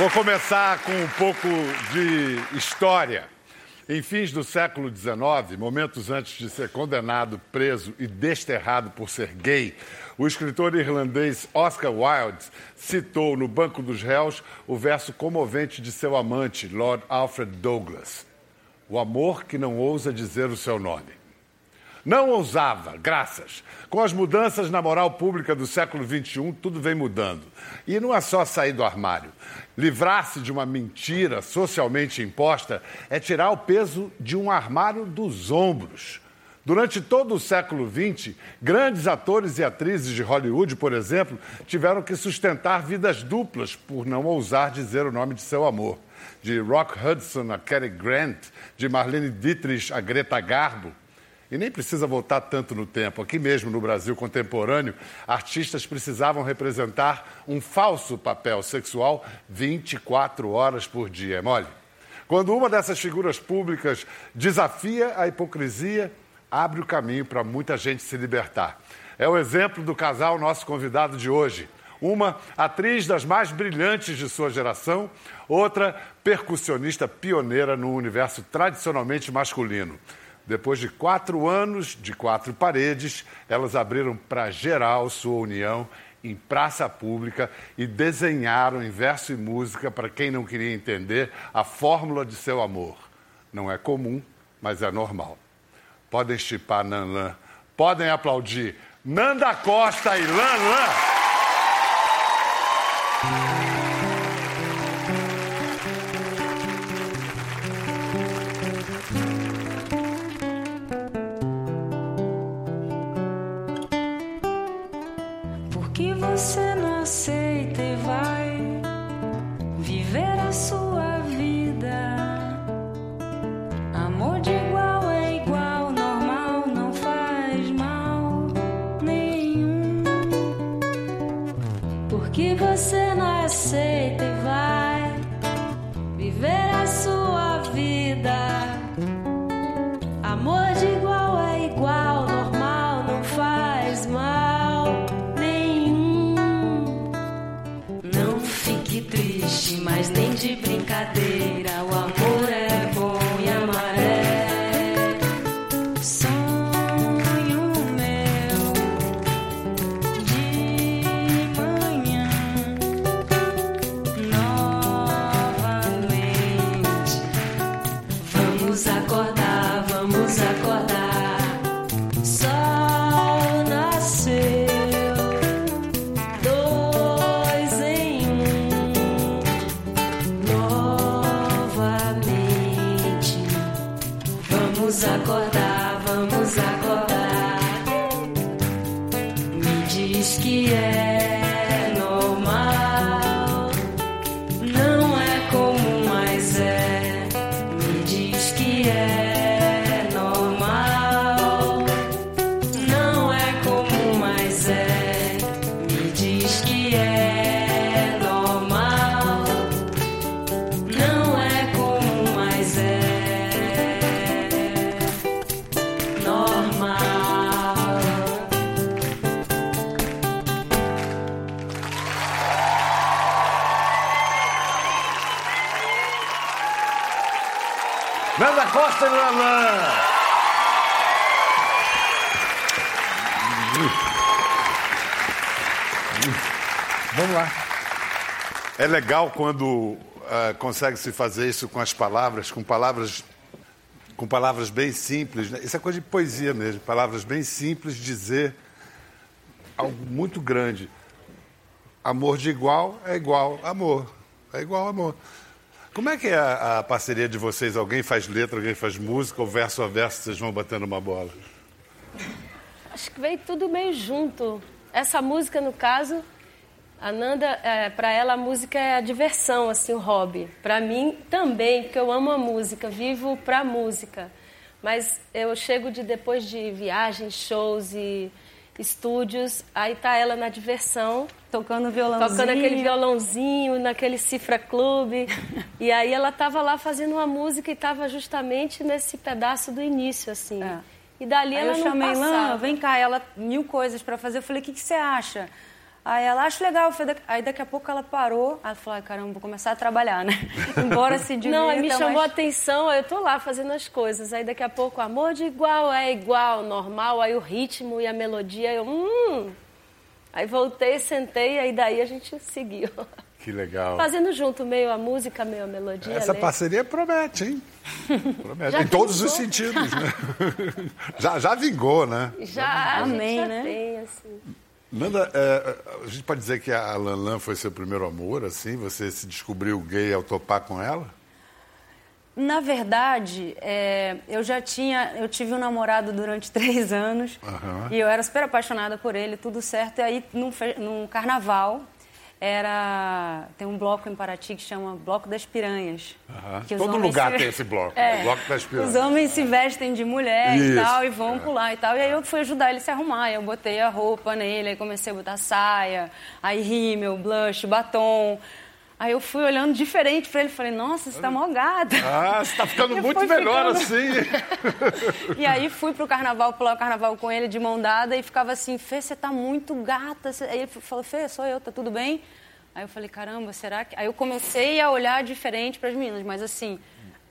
Vou começar com um pouco de história. Em fins do século XIX, momentos antes de ser condenado, preso e desterrado por ser gay, o escritor irlandês Oscar Wilde citou no Banco dos Réus o verso comovente de seu amante, Lord Alfred Douglas: O amor que não ousa dizer o seu nome. Não ousava, graças. Com as mudanças na moral pública do século XXI, tudo vem mudando. E não é só sair do armário. Livrar-se de uma mentira socialmente imposta é tirar o peso de um armário dos ombros. Durante todo o século XX, grandes atores e atrizes de Hollywood, por exemplo, tiveram que sustentar vidas duplas por não ousar dizer o nome de seu amor. De Rock Hudson a Cary Grant, de Marlene Dietrich a Greta Garbo, e nem precisa voltar tanto no tempo. Aqui mesmo no Brasil contemporâneo, artistas precisavam representar um falso papel sexual 24 horas por dia. É mole? Quando uma dessas figuras públicas desafia a hipocrisia, abre o caminho para muita gente se libertar. É o exemplo do casal nosso convidado de hoje. Uma atriz das mais brilhantes de sua geração, outra percussionista pioneira no universo tradicionalmente masculino. Depois de quatro anos de quatro paredes, elas abriram para geral sua união em praça pública e desenharam em verso e música para quem não queria entender a fórmula de seu amor. Não é comum, mas é normal. Podem chipar Nanlan, podem aplaudir Nanda Costa e Lan legal quando uh, consegue se fazer isso com as palavras, com palavras com palavras bem simples. Né? Isso é coisa de poesia mesmo. Palavras bem simples, dizer algo muito grande. Amor de igual é igual amor. É igual amor. Como é que é a, a parceria de vocês? Alguém faz letra, alguém faz música, ou verso a verso vocês vão batendo uma bola? Acho que veio tudo meio junto. Essa música, no caso, a Nanda, é, para ela a música é a diversão, assim, o hobby. Para mim também, porque eu amo a música, vivo para música. Mas eu chego de depois de viagens, shows e estúdios, aí tá ela na diversão, tocando violãozinho, tocando aquele violãozinho naquele Cifra Clube. e aí ela tava lá fazendo uma música e tava justamente nesse pedaço do início, assim. É. E dali aí ela eu não chamei, passava. Lã, vem cá, ela mil coisas para fazer. Eu falei, o que, que você acha? Aí ela, acho legal. Aí daqui a pouco ela parou. Ela falou, ai, caramba, vou começar a trabalhar, né? Embora se divirta, Não, aí me chamou mas... a atenção, eu tô lá fazendo as coisas. Aí daqui a pouco, amor de igual é igual, normal. Aí o ritmo e a melodia, eu, hum... Aí voltei, sentei, aí daí a gente seguiu. Que legal. Fazendo junto, meio a música, meio a melodia. Essa né? parceria promete, hein? Promete. em todos vingou. os sentidos, né? já, já vingou, né? Já, Amém, já né? tem, assim. Nanda, é, a gente pode dizer que a Lanlan foi seu primeiro amor, assim? Você se descobriu gay ao topar com ela? Na verdade, é, eu já tinha, eu tive um namorado durante três anos Uhum. e eu era super apaixonada por ele, tudo certo. E aí, num, num carnaval, era tem um bloco em Paraty que chama Bloco das Piranhas. Os Todo lugar se- tem esse bloco, É. o bloco das piranhas. Os homens se vestem de mulher Isso, e tal e vão é. pular e tal. E aí eu fui ajudar ele a se arrumar. Eu botei a roupa nele, aí comecei a botar saia, aí rímel, blush, batom. Aí eu fui olhando diferente pra ele e falei, nossa, você tá mó gata. Ah, você tá ficando muito melhor ficando- assim. E aí fui pro carnaval, pular o carnaval com ele de mão dada e ficava assim, Fê, você tá muito gata. Aí ele falou, Fê, sou eu, tá tudo bem? Aí eu falei, caramba, será que. Aí eu comecei a olhar diferente para as meninas, mas assim,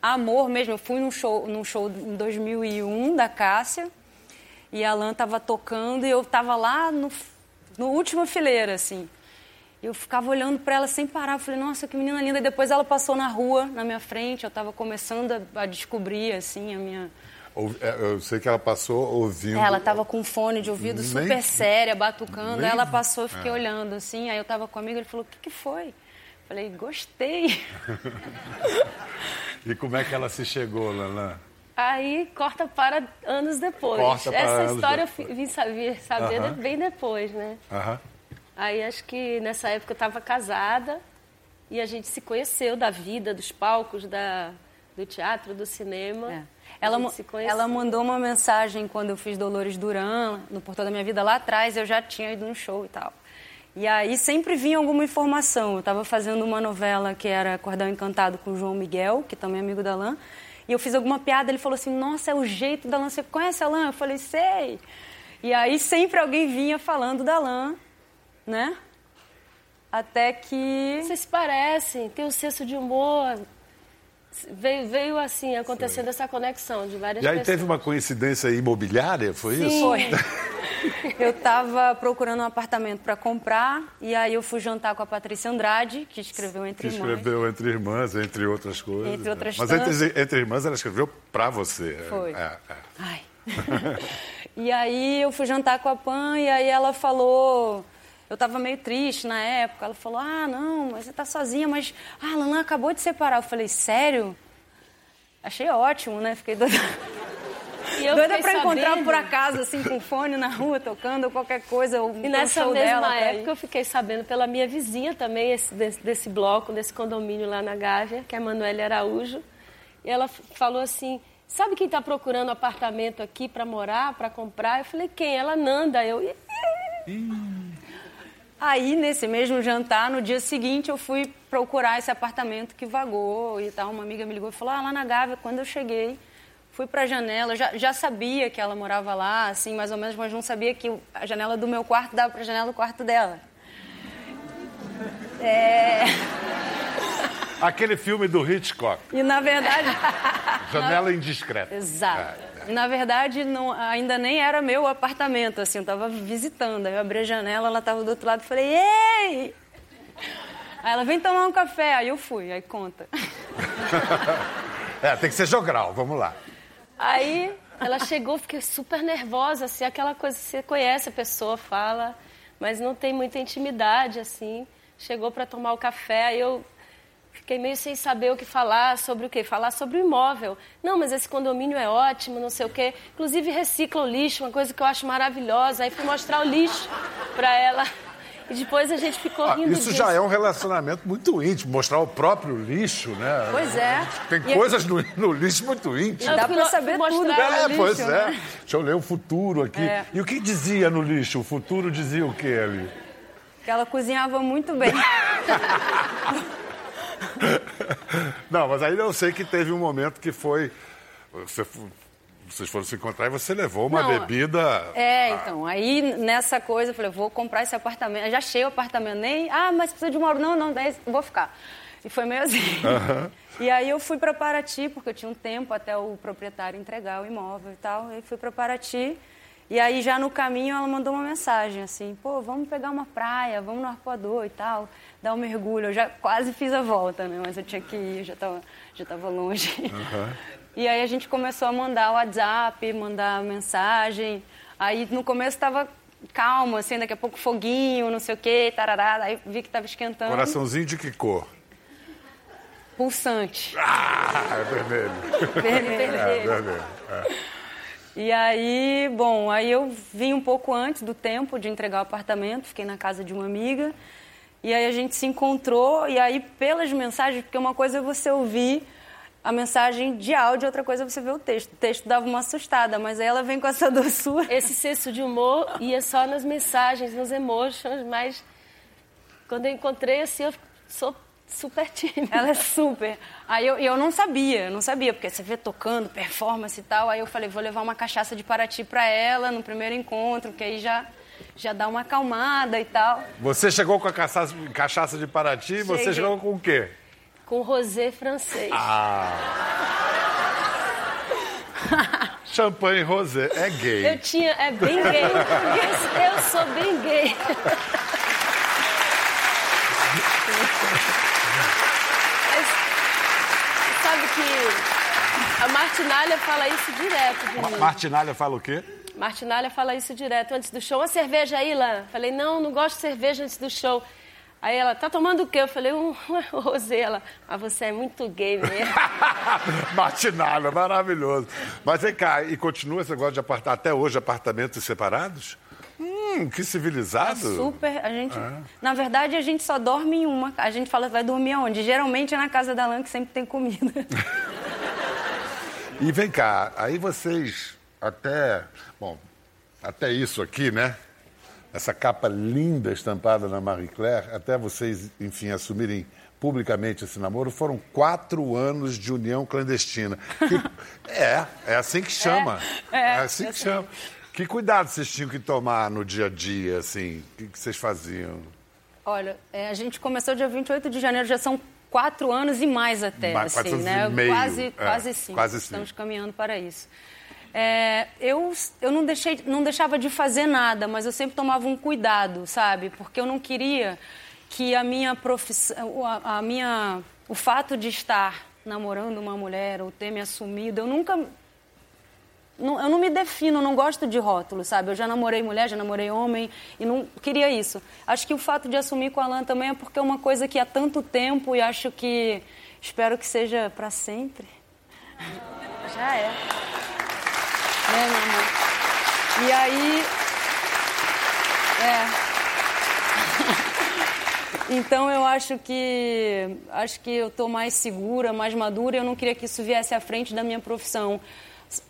amor mesmo. Eu fui num show, num show em 2001 da Cássia e a Lan tava tocando e eu tava lá no, no última fileira, assim. Eu ficava olhando para ela sem parar. Eu falei, nossa, que menina linda. E depois ela passou na rua, na minha frente. Eu estava começando a, descobrir, assim, a minha... É, Eu sei que ela passou ouvindo. Ela estava com fone de ouvido Nem- super séria, batucando. nem- ela passou, eu fiquei É. olhando, assim. Aí eu estava comigo, ele falou, o que, que foi? Falei, gostei. E como é que ela se chegou, Lanlan? Aí corta para anos depois. Corta para Essa anos história depois. eu vim saber, saber Aham. bem depois, né? Aham. Aí acho que nessa época eu estava casada e a gente se conheceu da vida, dos palcos, da, do teatro, do cinema. É. Ela, ela mandou uma mensagem quando eu fiz Dolores Duran, no Portal da Minha Vida, lá atrás, eu já tinha ido no show e tal. E aí sempre vinha alguma informação. Eu estava fazendo uma novela que era Cordão Encantado com o João Miguel, que também é amigo da Lã. E eu fiz alguma piada, ele falou assim, nossa, é o jeito da Lã. Você conhece a Lã? Eu falei, sei. E aí sempre alguém vinha falando da Lã, né? Até que... Vocês se parecem, tem um senso de humor. Veio, veio assim, acontecendo essa conexão de várias E aí pessoas. teve uma coincidência imobiliária, foi isso? Foi. Eu estava procurando um apartamento para comprar e aí eu fui jantar com a Patrícia Andrade, que escreveu Que Entre Irmãs. escreveu Entre Irmãs, entre outras coisas. Entre outras Mas tantas. entre, entre Irmãs ela escreveu pra você. Foi. É, é. Ai. e aí eu fui jantar com a Pan e aí ela falou. Eu estava meio triste na época. Ela falou: Ah, não, mas você tá sozinha, mas. Ah, a Lana acabou de separar. Eu falei: Sério? Achei ótimo, né? Fiquei doida. E eu doida pra encontrar sabendo- por acaso, assim, com fone na rua, tocando ou qualquer coisa. ou E nessa show mesma dela época eu fiquei sabendo pela minha vizinha também esse, desse, desse bloco, desse condomínio lá na Gávea, que é a Manuela Araújo. E ela falou assim: sabe quem está procurando apartamento aqui para morar, para comprar? Eu falei, quem? Ela Nanda. Eu, "Ih, Aí, nesse mesmo jantar, no dia seguinte, eu fui procurar esse apartamento que vagou e tal. Uma amiga me ligou e falou, ah, lá na Gávea, quando eu cheguei, fui pra janela, já, já sabia que ela morava lá, assim, mais ou menos, mas não sabia que a janela do meu quarto dava pra janela do quarto dela. É... Aquele filme do Hitchcock, E, na verdade... Janela Indiscreta. Exato. É, E, na verdade, não, ainda nem era meu apartamento, assim, eu estava visitando. Aí eu abri a janela, ela estava do outro lado e falei, ei! Aí ela, vem tomar um café. Aí eu fui, aí conta. É, tem que ser jogral, vamos lá. Aí ela chegou, fiquei super nervosa, assim, aquela coisa você conhece a pessoa, fala, mas não tem muita intimidade, assim. Chegou para tomar o café, aí eu fiquei meio sem saber o que falar, sobre o quê? Falar sobre o imóvel. Não, mas esse condomínio é ótimo, não sei o quê. Inclusive recicla o lixo, uma coisa que eu acho maravilhosa. Aí fui mostrar o lixo para ela. E depois a gente ficou Ah, rindo isso disso. já é um relacionamento muito íntimo, mostrar o próprio lixo, né? Pois é. Tem E- coisas no, no lixo muito íntimas. Eu Dá mo- saber tudo, né? É, no pois lixo, é. né? Deixa eu ler o futuro aqui. É. E o que dizia no lixo? O futuro dizia o quê ali? Que ela cozinhava muito bem. Não, mas aí eu sei que teve um momento que foi. Você vocês foram se encontrar e você levou uma Não, bebida. É, então, aí nessa coisa eu falei, vou comprar esse apartamento. Eu já achei o apartamento, nem. Ah, mas precisa de uma hora. Não, não, daí vou ficar. E foi meio assim. E aí eu fui para Paraty, porque eu tinha um tempo até o proprietário entregar o imóvel e tal. E fui para Paraty. E aí já no caminho ela mandou uma mensagem assim, pô, vamos pegar uma praia, vamos no arpoador e tal, dar um mergulho. Eu já quase fiz a volta, né? Mas eu tinha que ir, já estava já tava longe. E aí a gente começou a mandar WhatsApp, mandar mensagem. Aí no começo estava calmo, assim, daqui a pouco foguinho, não sei o quê, tarará. Aí vi que estava esquentando. Coraçãozinho de que cor? Pulsante. Ah, é vermelho. Vermelho. É, vermelho. É. E aí, bom, aí eu vim um pouco antes do tempo de entregar o apartamento, fiquei na casa de uma amiga. E aí a gente se encontrou, e aí pelas mensagens, porque uma coisa é você ouvir a mensagem de áudio, outra coisa é você ver o texto. O texto dava uma assustada, mas aí ela vem com essa doçura. Esse senso de humor ia só nas mensagens, nos emotions, mas quando eu encontrei, assim, eu sou super tímida. Ela é super. Aí eu, eu não sabia, não sabia, porque você vê tocando, performance e tal. Aí eu falei, vou levar uma cachaça de Paraty para ela no primeiro encontro, que aí já, já dá uma acalmada e tal. Você chegou com a cachaça, cachaça de Paraty, você Cheguei. chegou com o quê? Com rosé francês. Ah. Champanhe rosé é gay. Eu tinha, é bem gay. Eu sou bem gay. sabe que a Martinalha fala isso direto de mim. Martinalha fala o quê? Martinalha fala isso direto antes do show. Uma cerveja aí, Lan? Falei, não, não gosto de cerveja antes do show. Aí ela, tá tomando o quê? Eu falei, um, rosé. Ela, ah, você é muito gay mesmo. Martinalha, maravilhoso. Mas vem cá, e continua esse negócio de apartar até hoje apartamentos separados? Hum, que civilizado. Super, a gente. Na verdade, a gente só dorme em uma. A gente fala, vai dormir aonde? Geralmente é na casa da Lan, que sempre tem comida. E vem cá, aí vocês até, bom, até isso aqui, né? Essa capa linda estampada na Marie Claire, até vocês, enfim, assumirem publicamente esse namoro, foram quatro anos de união clandestina. Que- é, é assim que chama. é, assim eu que sei. chama. Que cuidado vocês tinham que tomar no dia a dia, assim? O que, que vocês faziam? Olha, é, a gente começou dia 28 de janeiro, já são quatro anos e mais até, Mais, assim, né? meio, quase, é, quase sim. quase sim. Estamos caminhando para isso. É, eu eu não, deixei, não deixava de fazer nada, mas eu sempre tomava um cuidado, sabe? Porque eu não queria que a minha profissão, a, a minha, o fato de estar namorando uma mulher ou ter me assumido, eu nunca não- eu não me defino, não gosto de rótulo, sabe? Eu já namorei mulher, já namorei homem e não queria isso. Acho que o fato de assumir com a Alan também é porque é uma coisa que há tanto tempo e acho que espero que seja para sempre. Já é. Né, meu amor? E aí. É. Então eu acho que acho que eu estou mais segura, mais madura. Eu não queria que isso viesse à frente da minha profissão.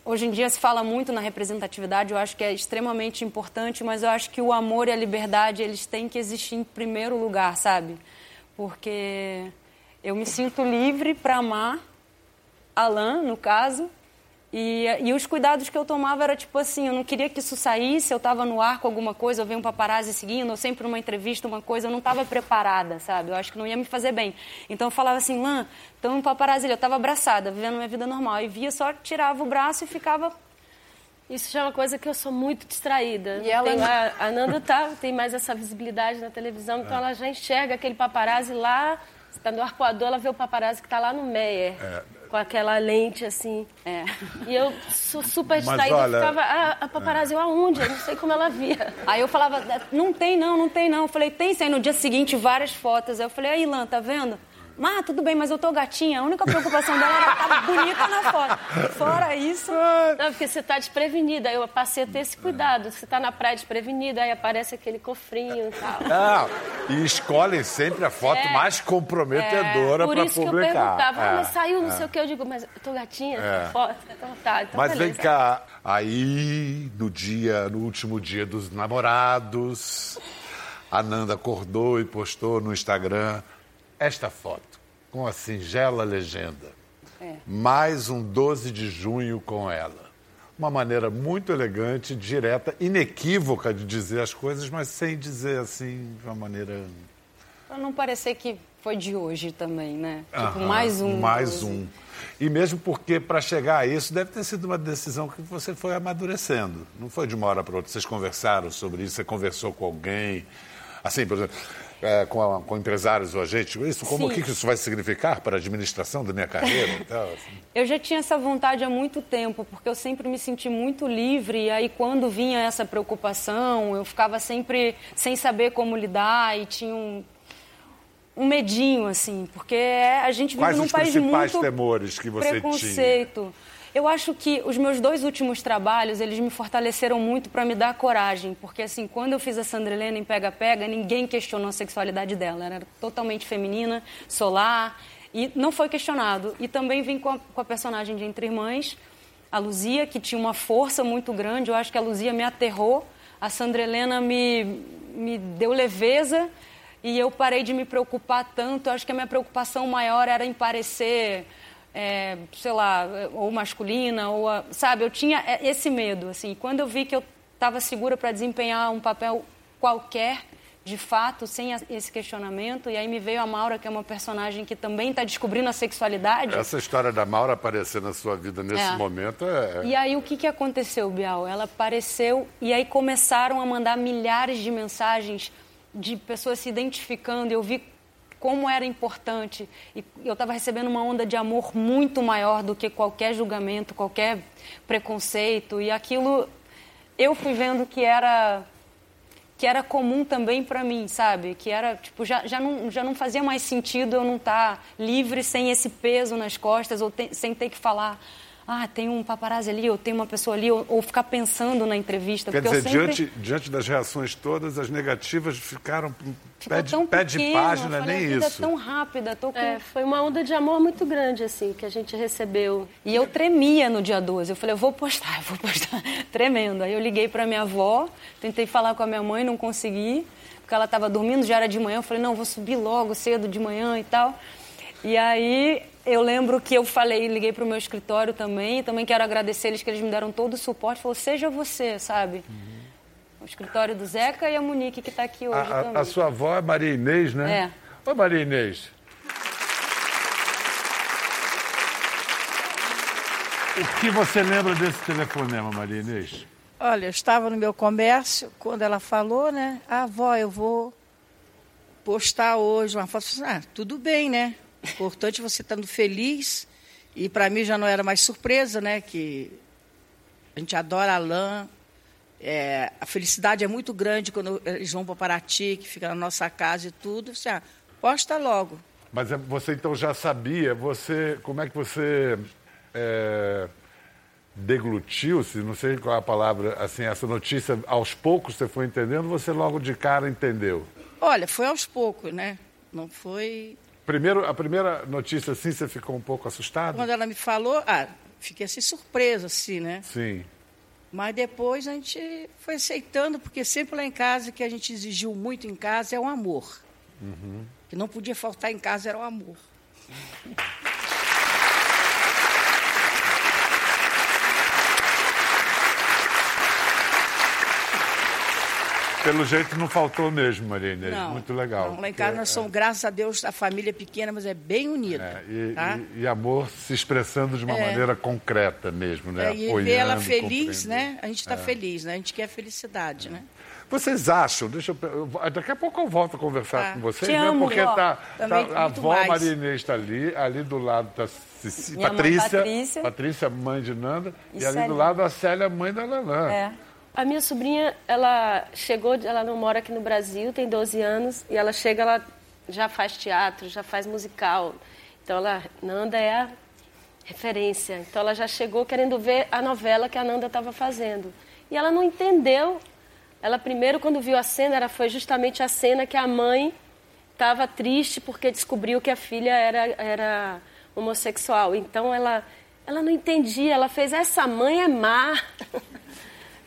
Hoje em dia se fala muito na representatividade, eu acho que é extremamente importante, mas eu acho que o amor e a liberdade eles têm que existir em primeiro lugar, sabe? Porque eu me sinto livre para amar Alain, no caso, e, e os cuidados que eu tomava era tipo assim, eu não queria que isso saísse, eu estava no ar com alguma coisa, eu veio um paparazzi seguindo, ou sempre numa entrevista, uma coisa, eu não estava preparada, sabe? Eu acho que não ia me fazer bem. Então eu falava assim, Lã, então um paparazzi ali, eu estava abraçada, vivendo minha vida normal, e via, só tirava o braço e ficava... Isso já é uma coisa que eu sou muito distraída. E ela- Tem- a, a Nanda tá, tem mais essa visibilidade na televisão, então ela já enxerga aquele paparazzi lá, você está no arpoador, ela vê o paparazzi que está lá no Meyer, com aquela lente assim. É. E eu sou super distraída, olha- eu ficava, ah, a paparazzi, eu aonde? Eu não sei como ela via. Aí eu falava, não tem não, não tem não. Eu falei, tem sim. Aí no dia seguinte, várias fotos. Aí eu falei, aí, Ilan, tá vendo? Ah, tudo bem, mas eu tô gatinha. A única preocupação dela era estar bonita na foto. Fora isso... Não, porque você está desprevenida. Eu passei a ter esse cuidado. Você está na praia desprevenida, aí aparece aquele cofrinho e tal. Não, e escolhem sempre a foto É. mais comprometedora Por para isso que eu publicar. perguntava, ah, É, mas saiu não é. sei o que. Eu digo, mas eu tô gatinha, É. foto. Então tá, então Mas vem beleza. cá, aí no dia, no último dia dos namorados, a Nanda acordou e postou no Instagram esta foto com a singela legenda. É. Mais um 12 de junho com ela. uma maneira muito elegante, direta, inequívoca de dizer as coisas, mas sem dizer assim de uma maneira. Para não parecer que foi de hoje também, né? Tipo, Aham, mais um. Mais um. E mesmo porque, para chegar a isso, deve ter sido uma decisão que você foi amadurecendo. Não foi de uma hora para outra. Vocês conversaram sobre isso, você conversou com alguém. Assim, por exemplo, é, com, a- com empresários ou agentes. Isso, como, o que que isso vai significar para a administração da minha carreira e tal? assim? Eu já tinha essa vontade há muito tempo, porque eu sempre me senti muito livre. E aí, quando vinha essa preocupação, eu ficava sempre sem saber como lidar e tinha um, um medinho, assim, porque é- a gente vive Quais num os país principais muito temores que você tinha? Eu acho que os meus dois últimos trabalhos, eles me fortaleceram muito para me dar coragem, porque assim, quando eu fiz a Sandra Helena em Pega Pega, ninguém questionou a sexualidade dela, ela era totalmente feminina, solar, e não foi questionado. E também vim com a, com a personagem de Entre Irmãs, a Luzia, que tinha uma força muito grande, eu acho que a Luzia me aterrou, a Sandra Helena me, me deu leveza, e eu parei de me preocupar tanto. Eu acho que a minha preocupação maior era em parecer, é, sei lá, ou masculina, ou a- sabe? Eu tinha é, esse medo, assim. Quando eu vi que eu estava segura para desempenhar um papel qualquer, de fato, sem a- esse questionamento, e aí me veio a Maura, que é uma personagem que também está descobrindo a sexualidade. Essa história da Maura aparecer na sua vida nesse É. momento é. E aí o que, que aconteceu, Bial? Ela apareceu e aí começaram a mandar milhares de mensagens de pessoas se identificando. Eu vi como era importante. E eu estava recebendo uma onda de amor muito maior do que qualquer julgamento, qualquer preconceito. E aquilo eu fui vendo que era que era comum também para mim, sabe? Que era, tipo, já, já, não, já não fazia mais sentido eu não estar livre sem esse peso nas costas ou te- sem ter que falar, ah, tem um paparazzi ali, ou tem uma pessoa ali, ou, ou ficar pensando na entrevista. Quer porque dizer, eu sempre... diante, diante das reações todas, as negativas ficaram Ficou pé de, tão pé de pequeno, página, eu falei, nem a vida isso. é tão rápida, tô com... É, foi uma onda de amor muito grande, assim, que a gente recebeu. E eu tremia no dia 12. Eu falei, eu vou postar, eu vou postar. Tremendo. Aí eu liguei para minha avó, tentei falar com a minha mãe, não consegui, porque ela estava dormindo, já era de manhã. Eu falei, não, vou subir logo cedo de manhã e tal. E aí eu lembro que eu falei, liguei para o meu escritório também, também quero agradecer eles que eles me deram todo o suporte. Falou, seja você, sabe? O escritório do Zeca e a Monique que está aqui hoje A, também. a sua avó é Maria Inês, né? É. Oi, Maria Inês. O que você lembra desse telefonema, Maria Inês? Olha, eu estava no meu comércio quando ela falou, né? Ah, avó, eu vou postar hoje uma foto. Eu falei, Ah, tudo bem, né? Importante você estando feliz. E para mim já não era mais surpresa, né? Que a gente adora a lã. É, a felicidade é muito grande quando eles vão para Paraty, que fica na nossa casa e tudo. Você, ah, posta logo. Mas é- você então já sabia, você, como é que você é, deglutiu, se não sei qual é a palavra, assim, essa notícia, aos poucos você foi entendendo, você logo de cara entendeu? Olha, foi aos poucos, né? Não foi Primeiro, a primeira notícia, assim, você ficou um pouco assustado? Quando ela me falou, ah, fiquei assim surpresa, assim, né? Sim. Mas depois a gente foi aceitando, porque sempre lá em casa, que a gente exigiu muito em casa, é o amor. Que não podia faltar em casa era o amor. Pelo jeito não faltou mesmo, Maria Inês. Não, Muito legal. não, lá em casa nós somos, graças a Deus, a família é pequena, mas é bem unida. É, e, tá? e- e amor se expressando de uma É. maneira concreta mesmo, né? É, e ver Apoiando, ela feliz, né? A gente está feliz, né? A gente quer felicidade, né? Vocês acham, deixa eu, eu- daqui a pouco eu volto a conversar Tá. com vocês, Te né? amo, Porque tá, tá- a avó mais. Maria Inês está ali, ali do lado está mãe, Patrícia, Patrícia. Patrícia, mãe de Nanda, e, E ali do lado a Célia, mãe da Nanã. É. A minha sobrinha, ela chegou, ela não mora aqui no Brasil, tem 12 anos, e ela chega, ela já faz teatro, já faz musical. Então, ela, Nanda é a referência. Então, ela já chegou querendo ver a novela que a Nanda estava fazendo. E ela não entendeu. Ela primeiro, quando viu a cena, era, foi justamente a cena que a mãe estava triste porque descobriu que a filha era, era homossexual. Então, ela, ela não entendia. Ela fez, essa mãe é má.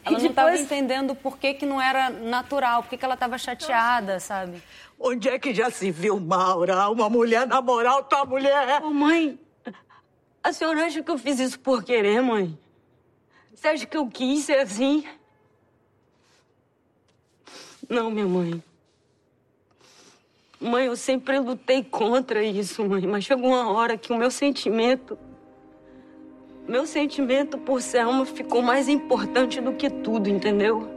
Ela E não estava depois- entendendo por que, que não era natural, por que, que ela estava chateada, sabe? Onde é que já se viu, Maura? Uma mulher namorar outra mulher? Ô, mãe, a senhora acha que eu fiz isso por querer, mãe? Você acha que eu quis ser assim? Não, minha mãe. Mãe, eu sempre lutei contra isso, mãe, mas chegou uma hora que o meu sentimento. Meu sentimento por Selma ficou mais importante do que tudo, entendeu?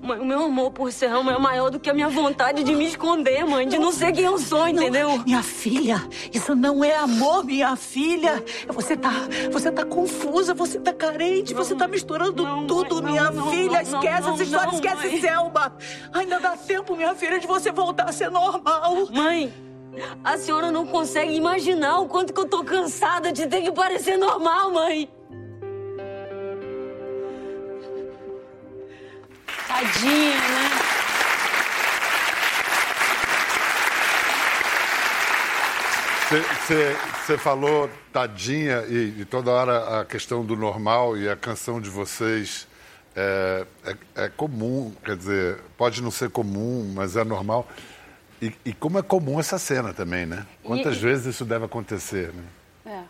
Mãe, o meu amor por Selma é maior do que a minha vontade de me esconder, mãe, de não ser quem eu sou, entendeu? Não, minha filha, isso não é amor, minha filha. Você tá, você tá confusa, você tá carente, você tá misturando não, tudo, mãe, minha não, filha. não, esquece não, essa história, não, esquece mãe. Selma. Ainda dá tempo, minha filha, de você voltar a ser normal. Mãe, a senhora não consegue imaginar o quanto que eu tô cansada de ter que parecer normal, mãe. Tadinha, né? Você falou, tadinha, e, e toda hora a questão do normal e a canção de vocês é, é- é comum, quer dizer, pode não ser comum, mas é normal. E, e como é comum essa cena também, né? Quantas E- vezes isso deve acontecer, né? É.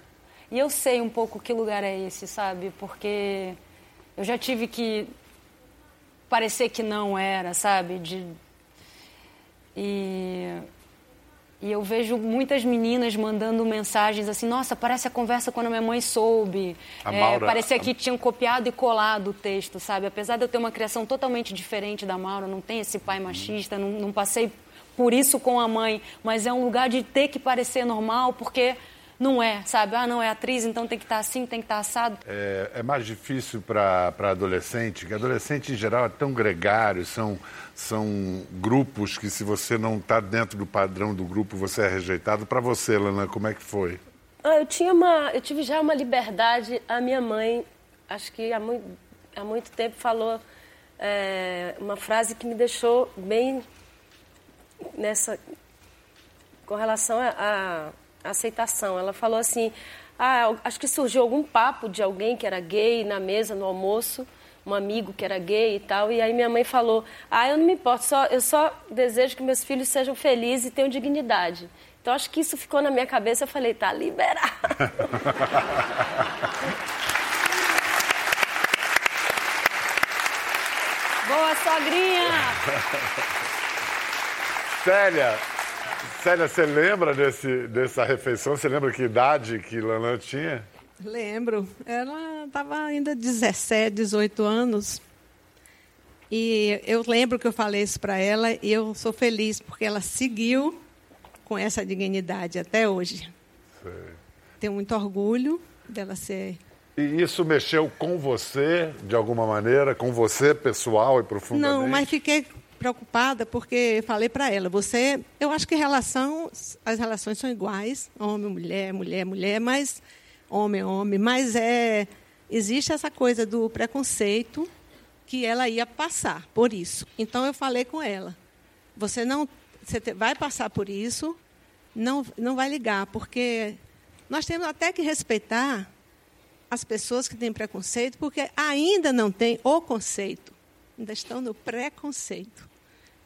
E eu sei um pouco que lugar é esse, sabe? Porque eu já tive que parecer que não era, sabe? De... E... e eu vejo muitas meninas mandando mensagens assim: nossa, parece a conversa quando a minha mãe soube. A É, Maura- parecia que tinham copiado e colado o texto, sabe? Apesar de eu ter uma criação totalmente diferente da Maura, não tem esse pai machista, não, não passei por isso com a mãe, mas é um lugar de ter que parecer normal, porque não é, sabe? Ah, não, é atriz, então tem que estar assim, tem que estar assado. É, é mais difícil para adolescente, que adolescente em geral é tão gregário, são, são grupos que se você não está dentro do padrão do grupo, você é rejeitado. Para você, Lana, como é que foi? Ah, eu tinha uma, eu tive já uma liberdade. A minha mãe, acho que há muito, há muito tempo falou é, uma frase que me deixou bem nessa com relação à aceitação. Ela falou assim: ah, acho que surgiu algum papo de alguém que era gay na mesa no almoço, um amigo que era gay e tal. E aí minha mãe falou: ah, eu não me importo, só, eu só desejo que meus filhos sejam felizes e tenham dignidade. Então acho que isso ficou na minha cabeça. Eu falei: tá liberado. Boa, sogrinha! Célia, Célia, você lembra desse, dessa refeição? Você lembra que idade que Lana tinha? Lembro. Ela estava ainda 17, 18 anos. E eu lembro que eu falei isso para ela e eu sou feliz porque ela seguiu com essa dignidade até hoje. Tenho muito orgulho dela ser. E isso mexeu com você, de alguma maneira, com você pessoal e profundamente? Não, mas fiquei preocupada porque falei para ela, você, eu acho que relação, as relações são iguais, homem, mulher, mulher, mulher, mas homem, homem, mas é existe essa coisa do preconceito que ela ia passar por isso. Então eu falei com ela, você não, você vai passar por isso, não, não vai ligar, porque nós temos até que respeitar as pessoas que têm preconceito, porque ainda não tem o conceito, ainda estão no preconceito.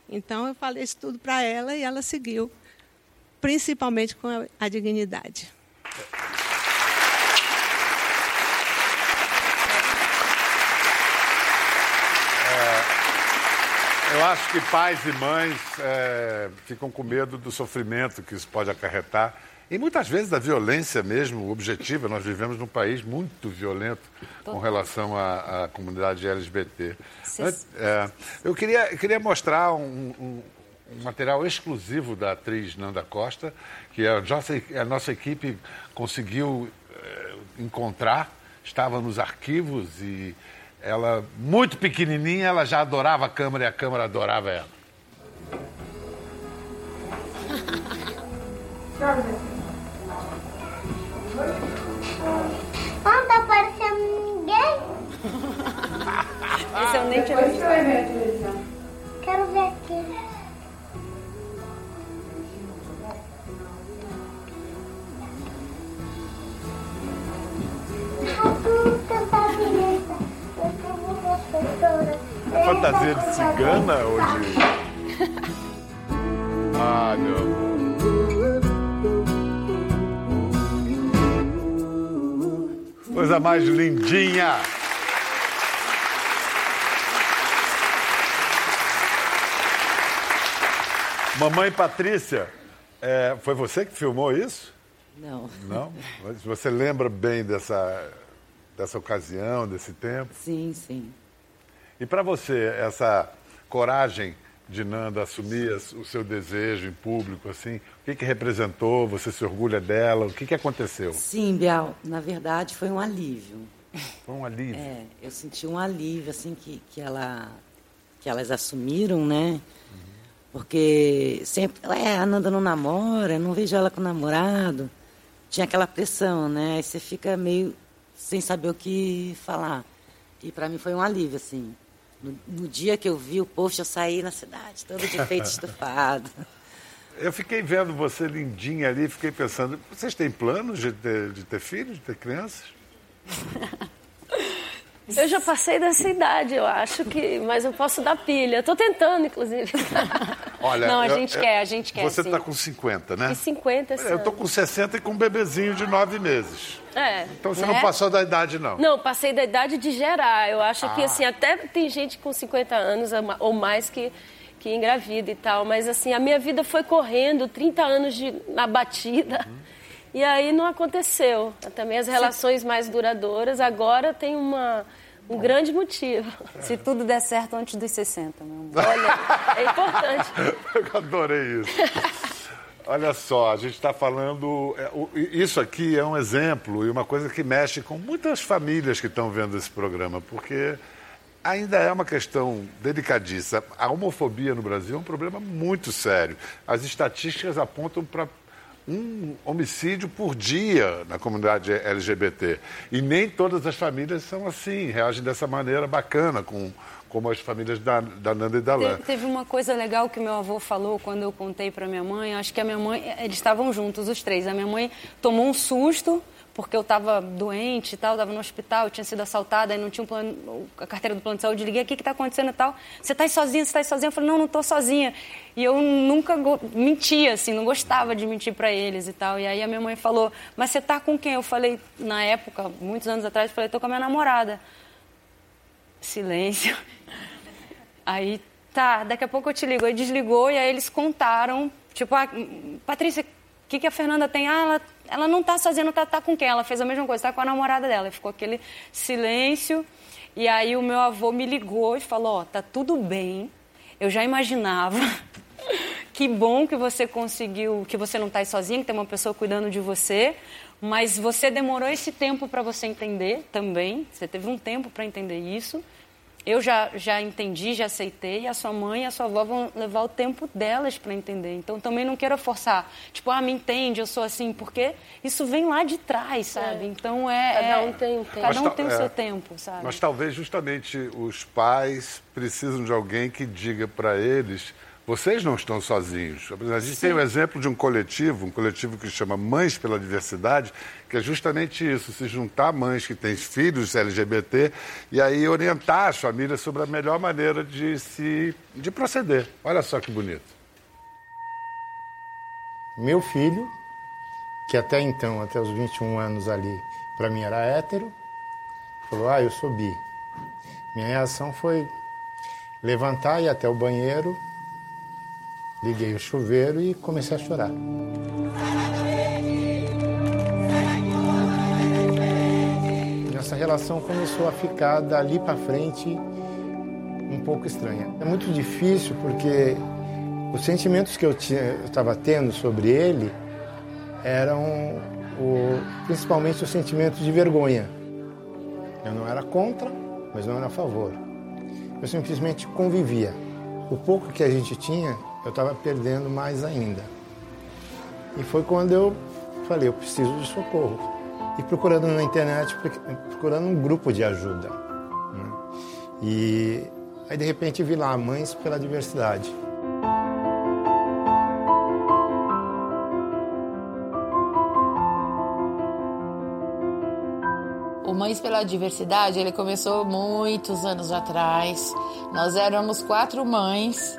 Então eu falei isso tudo para ela e ela seguiu, principalmente com a, a dignidade. Eu acho que pais e mães é, ficam com medo do sofrimento que isso pode acarretar. E muitas vezes da violência mesmo objetiva. Nós vivemos num país muito violento com relação à, à comunidade LGBT. É, eu queria, queria mostrar um, um- um material exclusivo da atriz Nanda Costa, que a nossa, a nossa equipe conseguiu eh, encontrar, estava nos arquivos e ela, muito pequenininha, ela já adorava a câmera e a câmera adorava ela. Não tá aparecendo ninguém. Esse eu nem tirei. Quero ver aqui. Professora. Fantasia de cigana ou de. Ah, meu Coisa mais lindinha. Mamãe Patrícia, é, foi você que filmou isso? Não. Não? Você lembra bem dessa, dessa ocasião, desse tempo? Sim, sim. E para você, essa coragem de Nanda assumir as- o seu desejo em público, assim, o que, que representou? Você se orgulha dela? O que, que aconteceu? Sim, Bial, na verdade foi um alívio. Foi um alívio. É, eu senti um alívio, assim, que, que, ela, que elas assumiram, né? Porque sempre, é, a Nanda não namora, não vejo ela com namorado. Tinha aquela pressão, né? Aí você fica meio sem saber o que falar. E para mim foi um alívio, assim. No, no dia que eu vi o post, eu saí na cidade, todo de peito estufado. Eu fiquei vendo você lindinha ali, fiquei pensando, vocês têm planos de ter, de ter filhos, de ter crianças? Eu já passei dessa idade, eu acho que. Mas eu posso dar pilha. Tô tentando, inclusive. Olha, Não, a eu- gente eu- quer, a gente quer, Você sim. está com 50, né? E 50 esse Eu tô ano. com 60 e com um bebezinho de 9 meses. É. Então você não passou da idade, não. Não, passei da idade de gerar. Eu acho Ah. que, assim, até tem gente com 50 anos ou ma- ou mais que, que engravida e tal. Mas, assim, a minha vida foi correndo, 30 anos de, na batida. E aí não aconteceu. Também as relações mais duradouras. Agora tem uma, um grande motivo. Se tudo der certo antes dos 60, meu amor. Olha, é importante. Eu adorei isso. Olha só, a gente está falando. é, Isso aqui é um exemplo e uma coisa que mexe com muitas famílias que estão vendo esse programa, porque ainda é uma questão delicadíssima. A homofobia no Brasil é um problema muito sério. As estatísticas apontam para um homicídio por dia na comunidade LGBT. E nem todas as famílias são assim, reagem dessa maneira bacana, com, como as famílias da, da Nanda e da Lã. Te- Teve uma coisa legal que meu avô falou quando eu contei para minha mãe. Acho que a minha mãe, eles estavam juntos, os três. A minha mãe tomou um susto porque eu estava doente e tal, estava no hospital, tinha sido assaltada, aí não tinha um plano, a carteira do plano de saúde. Liguei, o que está acontecendo e tal? Você está sozinha? Você está sozinha? Eu falei, não, não estou sozinha. E eu nunca mentia, assim, não gostava de mentir para eles e tal. E aí a minha mãe falou, mas você está com quem? Eu falei, na época, muitos anos atrás, eu falei, estou com a minha namorada. Silêncio. Aí, tá, daqui a pouco eu te ligo. Aí desligou e aí eles contaram, tipo, ah, Patrícia, que, que a Fernanda tem? Ah, ela, ela não tá sozinha, tá, tá com quem? Ela fez a mesma coisa, tá com a namorada dela. E ficou aquele silêncio. E aí o meu avô me ligou e falou, ó, tá tudo bem, eu já imaginava. Que bom que você conseguiu, que você não está sozinha, que tem uma pessoa cuidando de você, mas você demorou esse tempo para você entender também. Você teve um tempo para entender isso. Eu já, já entendi, já aceitei, e a sua mãe e a sua avó vão levar o tempo delas para entender. Então também não quero forçar, tipo, ah, me entende, eu sou assim, porque isso vem lá de trás, sabe? Então é. Cada é- um tem um tempo. Cada um tem o ta- seu é. tempo, sabe? Mas talvez justamente os pais precisam de alguém que diga para eles: vocês não estão sozinhos. A gente tem o exemplo de um coletivo, um coletivo que chama Mães pela Diversidade, que é justamente isso: se juntar mães que têm filhos LGBT e aí orientar as famílias sobre a melhor maneira de se de proceder. Olha só que bonito. Meu filho, que até então, até os 21 anos ali, para mim era hétero, falou: Ah, eu sou bi. Minha reação foi levantar e ir até o banheiro, liguei o chuveiro e comecei a chorar. Nossa relação começou a ficar dali para frente um pouco estranha. É muito difícil porque os sentimentos que eu estava tendo sobre ele eram o, principalmente os sentimentos de vergonha. Eu não era contra, mas não era a favor. Eu simplesmente convivia. O pouco que a gente tinha, eu estava perdendo mais ainda. E foi quando eu falei, eu preciso de socorro. E procurando na internet, procurando um grupo de ajuda. né? E aí de repente vi lá Mães pela Diversidade. Mães pela Diversidade, ele começou muitos anos atrás. Nós éramos quatro mães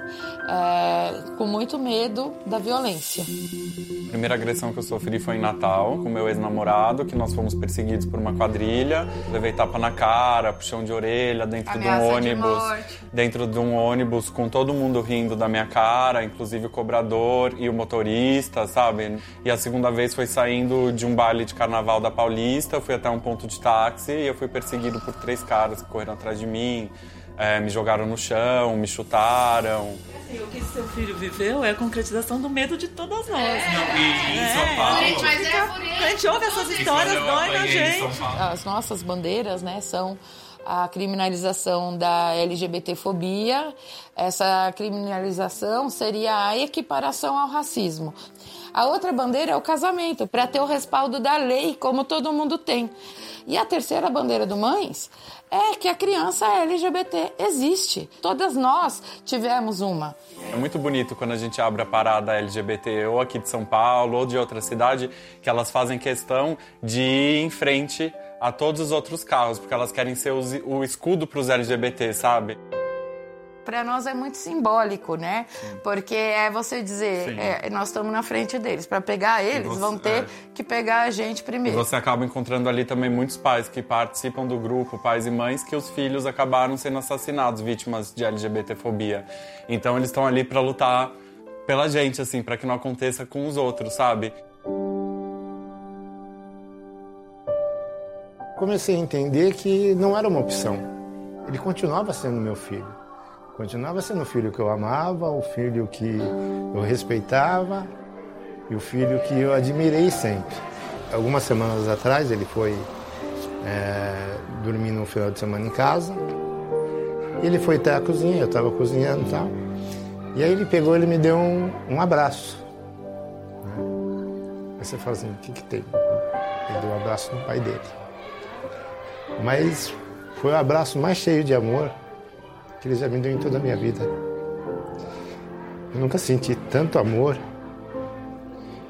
é, com muito medo da violência. A primeira agressão que eu sofri foi em Natal, com meu ex-namorado, que nós fomos perseguidos por uma quadrilha. Levei tapa na cara, puxão de orelha, dentro Ameaça de um de ônibus. morte. dentro de um ônibus, com todo mundo rindo da minha cara, inclusive o cobrador e o motorista, sabe? E a segunda vez foi saindo de um baile de carnaval da Paulista, eu fui até um ponto de táxi e eu fui perseguido por três caras que correram atrás de mim. é, me jogaram no chão, me chutaram. Assim, o que seu filho viveu é a concretização do medo de todas nós. Não, e em São Paulo. Gente, mas é por isso. A gente ouve essas histórias, dói na gente. As nossas bandeiras, né, são a criminalização da LGBTfobia. Essa criminalização seria a equiparação ao racismo. A outra bandeira é o casamento, para ter o respaldo da lei, como todo mundo tem. E a terceira bandeira do Mães é que a criança LGBT existe. Todas nós tivemos uma. É muito bonito quando a gente abre a parada LGBT, ou aqui de São Paulo, ou de outra cidade, que elas fazem questão de ir em frente a todos os outros carros, porque elas querem ser o escudo para os LGBT, sabe? Para nós é muito simbólico, né? Porque é você dizer, Sim. é, nós estamos na frente deles. Para pegar eles, você- vão ter é. que pegar a gente E primeiro. você acaba encontrando ali também muitos pais que participam do grupo, pais e mães, que os filhos acabaram sendo assassinados, vítimas de LGBTfobia. Então eles estão ali para lutar pela gente, assim, para que não aconteça com os outros, sabe? Comecei a entender que não era uma opção. Ele continuava sendo meu filho. Continuava sendo o filho que eu amava, o filho que eu respeitava e o filho que eu admirei sempre. Algumas semanas atrás ele foi é, dormir no final de semana em casa. Ele foi até a cozinha, eu estava cozinhando e tal. E aí ele pegou e me deu um, um abraço. né? Aí você fala assim, o que, que tem? Ele deu um abraço no pai dele. Mas foi o abraço mais cheio de amor que ele já me deu em toda a minha vida. Eu nunca senti tanto amor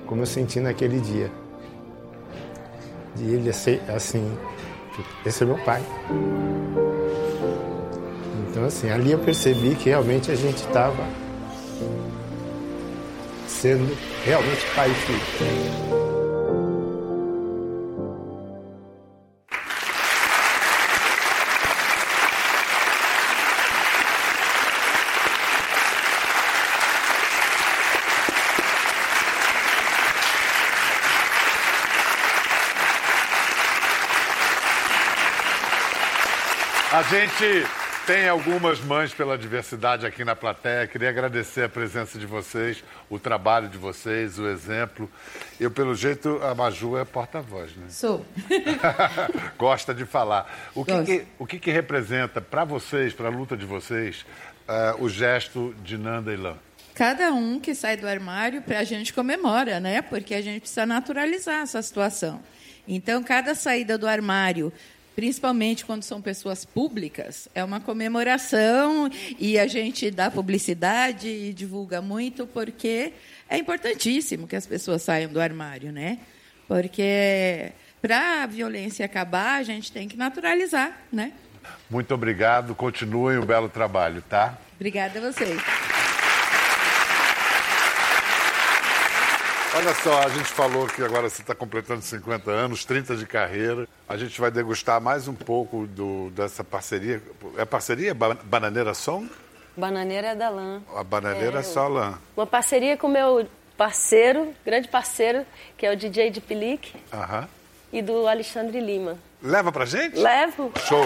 como eu senti naquele dia. De ele assim, assim, esse é meu pai. Então assim, ali eu percebi que realmente a gente estava sendo realmente pai e filho. A gente tem algumas mães pela diversidade aqui na plateia. Queria agradecer a presença de vocês, o trabalho de vocês, o exemplo. Eu, pelo jeito, a Maju é porta-voz, né? Sou. Gosta de falar. O que, que- o que, que representa para vocês, para a luta de vocês, eh, o gesto de Nanda e Lã? Cada um que sai do armário, pra- a gente comemora, né? Porque a gente precisa naturalizar essa situação. Então, cada saída do armário, principalmente quando são pessoas públicas, é uma comemoração e a gente dá publicidade e divulga muito, porque é importantíssimo que as pessoas saiam do armário, né? Porque para a violência acabar, a gente tem que naturalizar, né? Muito obrigado. Continuem o belo trabalho, tá? Obrigada a vocês. Olha só, a gente falou que agora você está completando 50 anos, 30 de carreira. A gente vai degustar mais um pouco do- dessa parceria. É parceria? Ba- Bananeira Song? Bananeira é da lã. A bananeira é, É, só lã. Uma parceria com o meu parceiro, grande parceiro, que é o DJ de Pelique, Aham. e do Alexandre Lima. Leva pra gente? Levo. Show.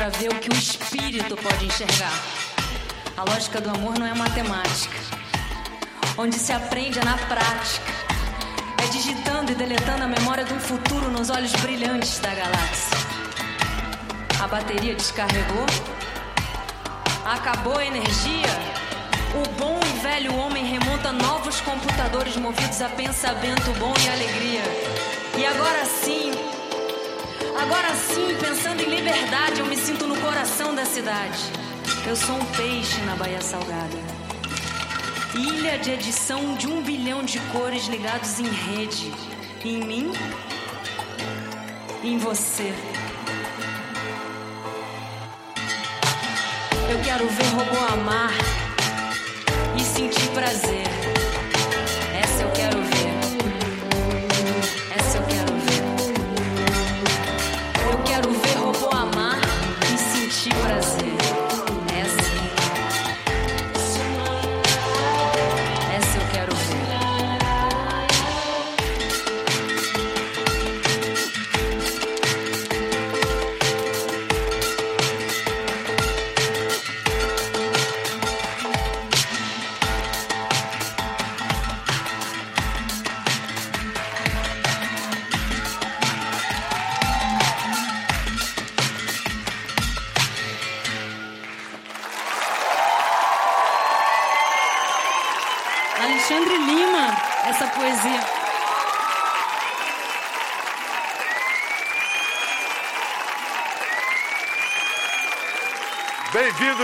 Para ver o que o espírito pode enxergar. A lógica do amor não é matemática. Onde se aprende é na prática. É digitando e deletando a memória de um futuro nos olhos brilhantes da galáxia. A bateria descarregou? Acabou a energia? O bom e velho homem remonta novos computadores movidos a pensamento bom e alegria. E agora sim, agora sim, pensando em liberdade, eu me sinto no coração da cidade. Eu sou um peixe na Baía Salgada. Ilha de edição de um bilhão de cores ligados em rede. Em mim, em você. Eu quero ver robô amar e sentir prazer.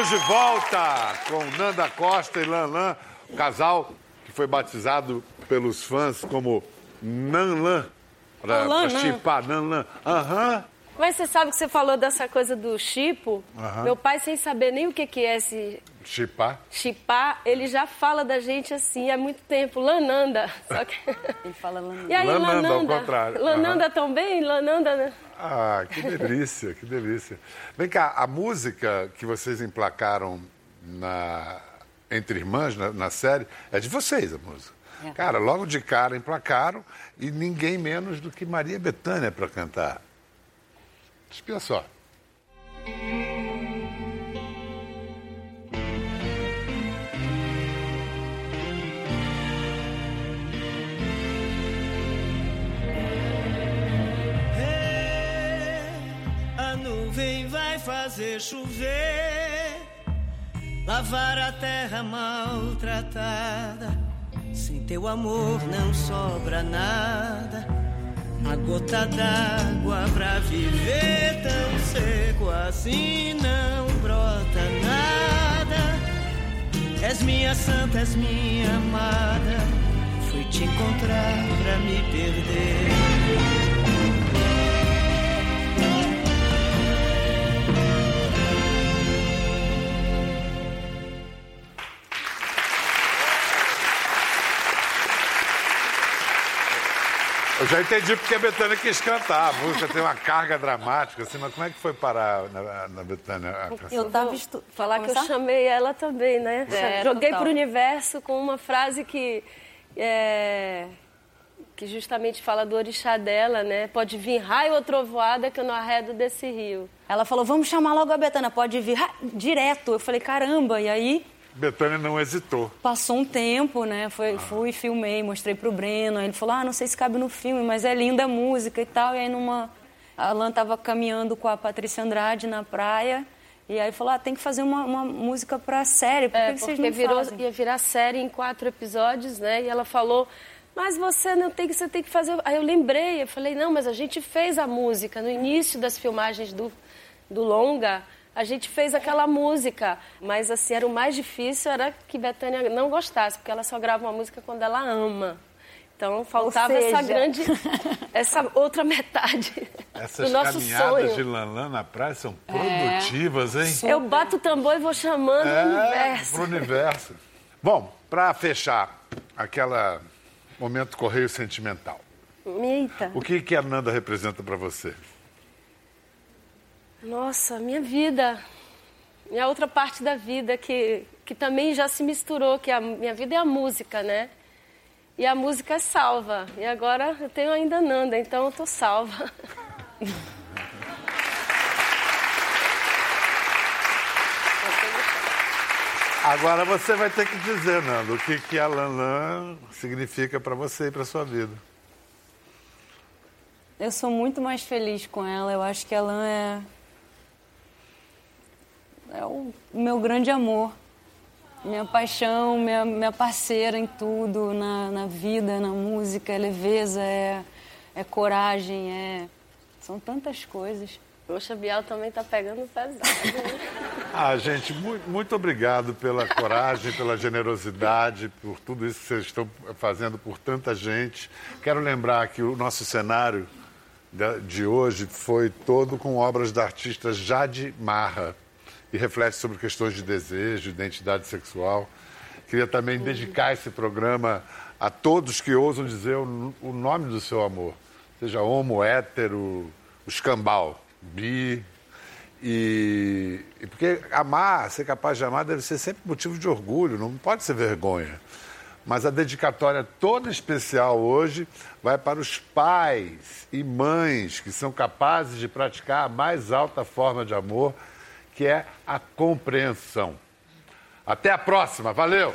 Bem-vindos de volta com Nanda Costa e Lanlan, o casal que foi batizado pelos fãs como Nanlan. Pra, Ah, Lan, pra Lan. chipar, Nanlan. Aham. Mas você sabe que você falou dessa coisa do chipo? Aham. Meu pai, sem saber nem o que, que é esse Chipar. chipar, ele já fala da gente assim há muito tempo. Lananda. Só que... Ele fala Lananda. E aí, Lananda, ao Lananda? contrário. Lananda também? Lananda, né? Ah, que delícia, que delícia. Vem cá, a música que vocês emplacaram na Entre Irmãs, na, na série, é de vocês a música. É. Cara, logo de cara emplacaram e ninguém menos do que Maria Bethânia para cantar. Espia só. Nuvem vai fazer chover, lavar a terra maltratada. Sem teu amor não sobra nada. A gota d'água pra viver tão seco assim não brota nada. És minha santa, és minha amada. Fui te encontrar pra me perder. Eu já entendi porque a Betânia quis cantar. A música tem uma carga dramática, assim, mas como é que foi parar na, na Betânia a canção? Eu tava estu... falar que eu chamei ela também, né? É, Joguei total. pro universo com uma frase que é, que justamente fala do orixá dela, né? Pode vir raio ou trovoada que eu não arredo desse rio. Ela falou, vamos chamar logo a Betânia, pode vir Ah, direto. Eu falei, caramba, e aí Betânia não hesitou. passou um tempo, né? Foi, Fui, filmei, mostrei pro Breno. Aí ele falou, ah, não sei se cabe no filme, mas é linda a música e tal. E aí numa... A Alan tava caminhando com a Patrícia Andrade na praia. E aí falou, ah, tem que fazer uma, uma música pra série. Por que, É, que vocês porque não virou, fazem? ia virar série em quatro episódios, né? E ela falou, mas você não tem que, você tem que fazer. Aí eu lembrei, eu falei, não, mas a gente fez a música no início das filmagens do, do longa. A gente fez aquela música, mas assim, era o mais difícil era que Betânia não gostasse, porque ela só grava uma música quando ela ama. Então faltava essa seja- grande, essa outra metade Essas do nosso caminhadas sonho. de Lanlã na praia são produtivas, hein? Eu bato o tambor e vou chamando o É, universo. pro universo. Bom, para fechar aquela momento correio sentimental, Eita. o que que a Nanda representa para você? Nossa, minha vida. Minha outra parte da vida que, que também já se misturou, que a minha vida é a música, né? E a música é salva. E agora eu tenho ainda Nanda, então eu tô salva. Agora você vai ter que dizer, Nando, o que que a Lanlã significa para você e para sua vida. Eu sou muito mais feliz com ela. Eu acho que a Alan é. É o meu grande amor. Minha paixão, minha, minha parceira em tudo, na, na vida, na música, é leveza, é, é coragem, é. São tantas coisas. Poxa, Bial também tá pegando pesado. Ah, gente, muito, muito obrigado pela coragem, pela generosidade, por tudo isso que vocês estão fazendo por tanta gente. Quero lembrar que o nosso cenário de hoje foi todo com obras da artista Jade Marra e reflete sobre questões de desejo, identidade sexual. Queria também dedicar esse programa a todos que ousam dizer o, nome do seu amor, seja homo, hétero, escambau, bi, e, e porque amar, ser capaz de amar, deve ser sempre motivo de orgulho, não pode ser vergonha. Mas a dedicatória toda especial hoje vai para os pais e mães que são capazes de praticar a mais alta forma de amor, que é a compreensão. Até a próxima, valeu!